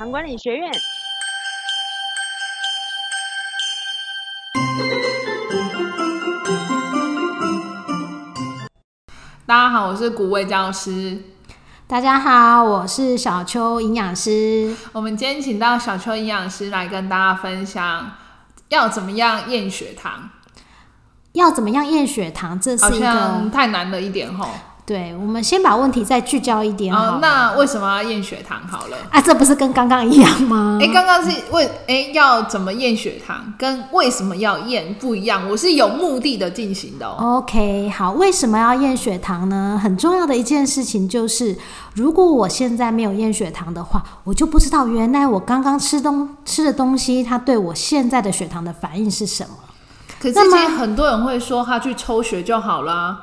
糖管理学院。大家好，我是古味教师。大家好，我是小邱营养师。我们今天请到小邱营养师来跟大家分享要怎么样验血糖。要怎么样验血糖？这是一个太难了一点吼。对，我们先把问题再聚焦一点哦。那为什么要验血糖？好了啊，这不是跟刚刚一样吗？哎，刚刚是问哎要怎么验血糖，跟为什么要验不一样。我是有目的的进行的。OK，好，为什么要验血糖呢？很重要的一件事情就是，如果我现在没有验血糖的话，我就不知道原来我刚刚吃东吃的东西，它对我现在的血糖的反应是什么。可是，其实很多人会说，他去抽血就好了。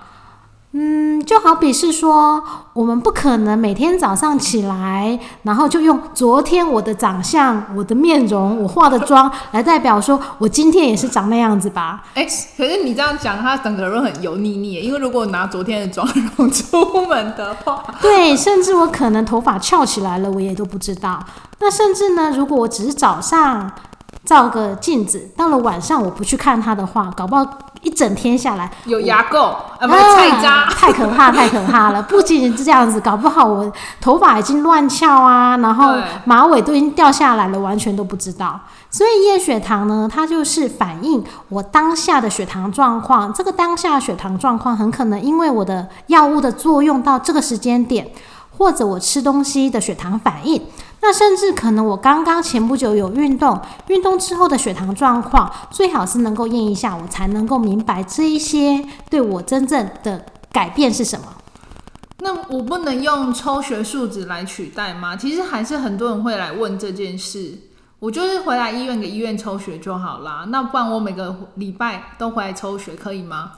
嗯，就好比是说，我们不可能每天早上起来，然后就用昨天我的长相、我的面容、我化的妆来代表说我今天也是长那样子吧？哎，可是你这样讲，他整个人很油腻腻。因为如果拿昨天的妆容出门的话，对，甚至我可能头发翘起来了，我也都不知道。那甚至呢，如果我只是早上照个镜子，到了晚上我不去看它的话，搞不好。一整天下来有牙垢啊，菜渣，太可怕，太可怕了！不仅仅是这样子，搞不好我头发已经乱翘啊，然后马尾都已经掉下来了，完全都不知道。所以验血糖呢，它就是反映我当下的血糖状况。这个当下血糖状况很可能因为我的药物的作用到这个时间点，或者我吃东西的血糖反应。那甚至可能我刚刚前不久有运动，运动之后的血糖状况，最好是能够验一下，我才能够明白这一些对我真正的改变是什么。那我不能用抽血数值来取代吗？其实还是很多人会来问这件事。我就是回来医院给医院抽血就好啦。那不然我每个礼拜都回来抽血可以吗？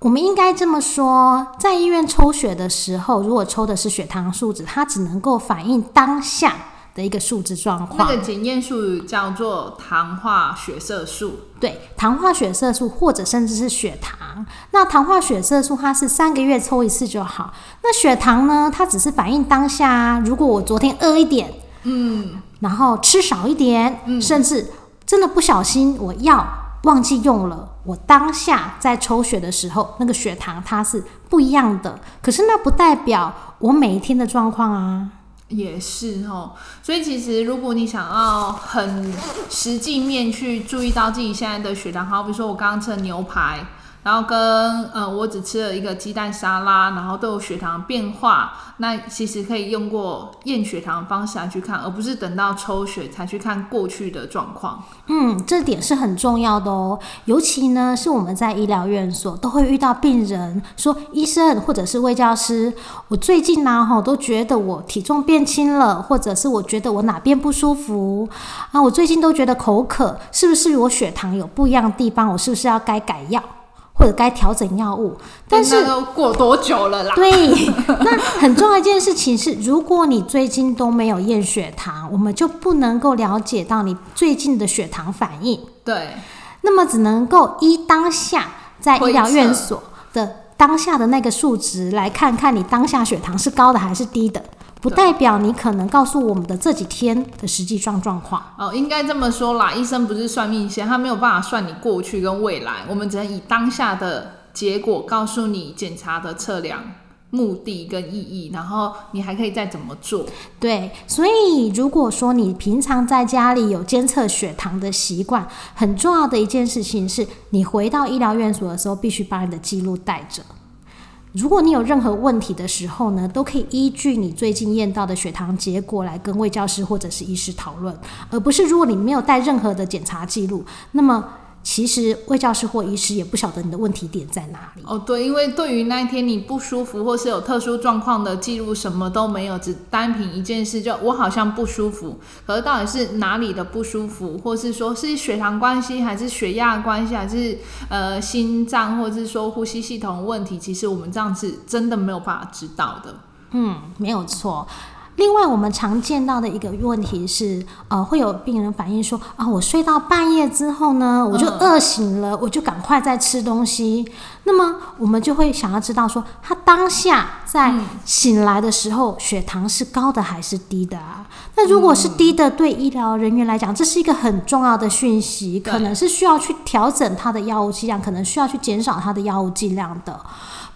我们应该这么说，在医院抽血的时候，如果抽的是血糖数值，它只能够反映当下的一个数值状况。那个检验数叫做糖化血色素。对，糖化血色素或者甚至是血糖。那糖化血色素它是三个月抽一次就好。那血糖呢？它只是反映当下。如果我昨天饿一点，嗯，然后吃少一点，嗯，甚至真的不小心我药。忘记用了，我当下在抽血的时候，那个血糖它是不一样的。可是那不代表我每一天的状况啊。也是哦，所以其实如果你想要很实际面去注意到自己现在的血糖，好比说我刚刚吃了牛排。然后跟呃，我只吃了一个鸡蛋沙拉，然后都有血糖变化。那其实可以用过验血糖方式来去看，而不是等到抽血才去看过去的状况。嗯，这点是很重要的哦。尤其呢，是我们在医疗院所都会遇到病人说：“医生或者是卫教师，我最近呢，哈，都觉得我体重变轻了，或者是我觉得我哪边不舒服啊，我最近都觉得口渴，是不是我血糖有不一样的地方？我是不是要该改药？”或者该调整药物，但是过多久了啦？对，那很重要一件事情是，如果你最近都没有验血糖，我们就不能够了解到你最近的血糖反应。对，那么只能够依当下在医疗院所的当下的那个数值来看看你当下血糖是高的还是低的。不代表你可能告诉我们的这几天的实际状状况哦，应该这么说啦。医生不是算命先，他没有办法算你过去跟未来，我们只能以当下的结果告诉你检查的测量目的跟意义，然后你还可以再怎么做。对，所以如果说你平常在家里有监测血糖的习惯，很重要的一件事情是你回到医疗院所的时候，必须把你的记录带着。如果你有任何问题的时候呢，都可以依据你最近验到的血糖结果来跟卫教师或者是医师讨论，而不是如果你没有带任何的检查记录，那么。其实卫教师或医师也不晓得你的问题点在哪里。哦，对，因为对于那一天你不舒服或是有特殊状况的记录什么都没有，只单凭一件事，就我好像不舒服，可是到底是哪里的不舒服，或是说是血糖关系，还是血压关系，还是呃心脏，或者是说呼吸系统问题，其实我们这样子真的没有办法知道的。嗯，没有错。另外，我们常见到的一个问题是，呃，会有病人反映说，啊，我睡到半夜之后呢，我就饿醒了，我就赶快在吃东西。那么，我们就会想要知道说，他当下在醒来的时候，血糖是高的还是低的啊？那如果是低的，对医疗人员来讲，这是一个很重要的讯息，可能是需要去调整他的药物剂量，可能需要去减少他的药物剂量的。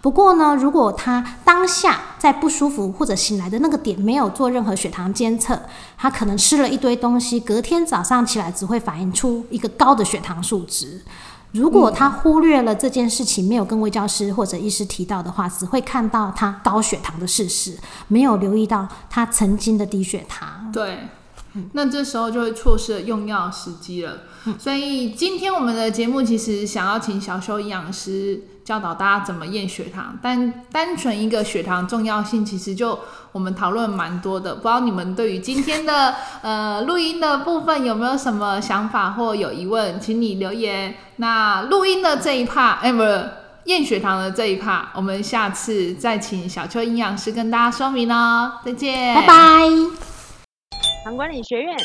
不过呢，如果他当下在不舒服或者醒来的那个点没有做任何血糖监测，他可能吃了一堆东西，隔天早上起来只会反映出一个高的血糖数值。如果他忽略了这件事情，没有跟卫教师或者医师提到的话，只会看到他高血糖的事实，没有留意到他曾经的低血糖。对。那这时候就会错失了用药时机了。所以今天我们的节目其实想要请小修营养师教导大家怎么验血糖，但单纯一个血糖重要性，其实就我们讨论蛮多的。不知道你们对于今天的 呃录音的部分有没有什么想法或有疑问，请你留言。那录音的这一 part，哎，不是验血糖的这一 part，我们下次再请小邱营养师跟大家说明哦。再见，拜拜。糖管理学院。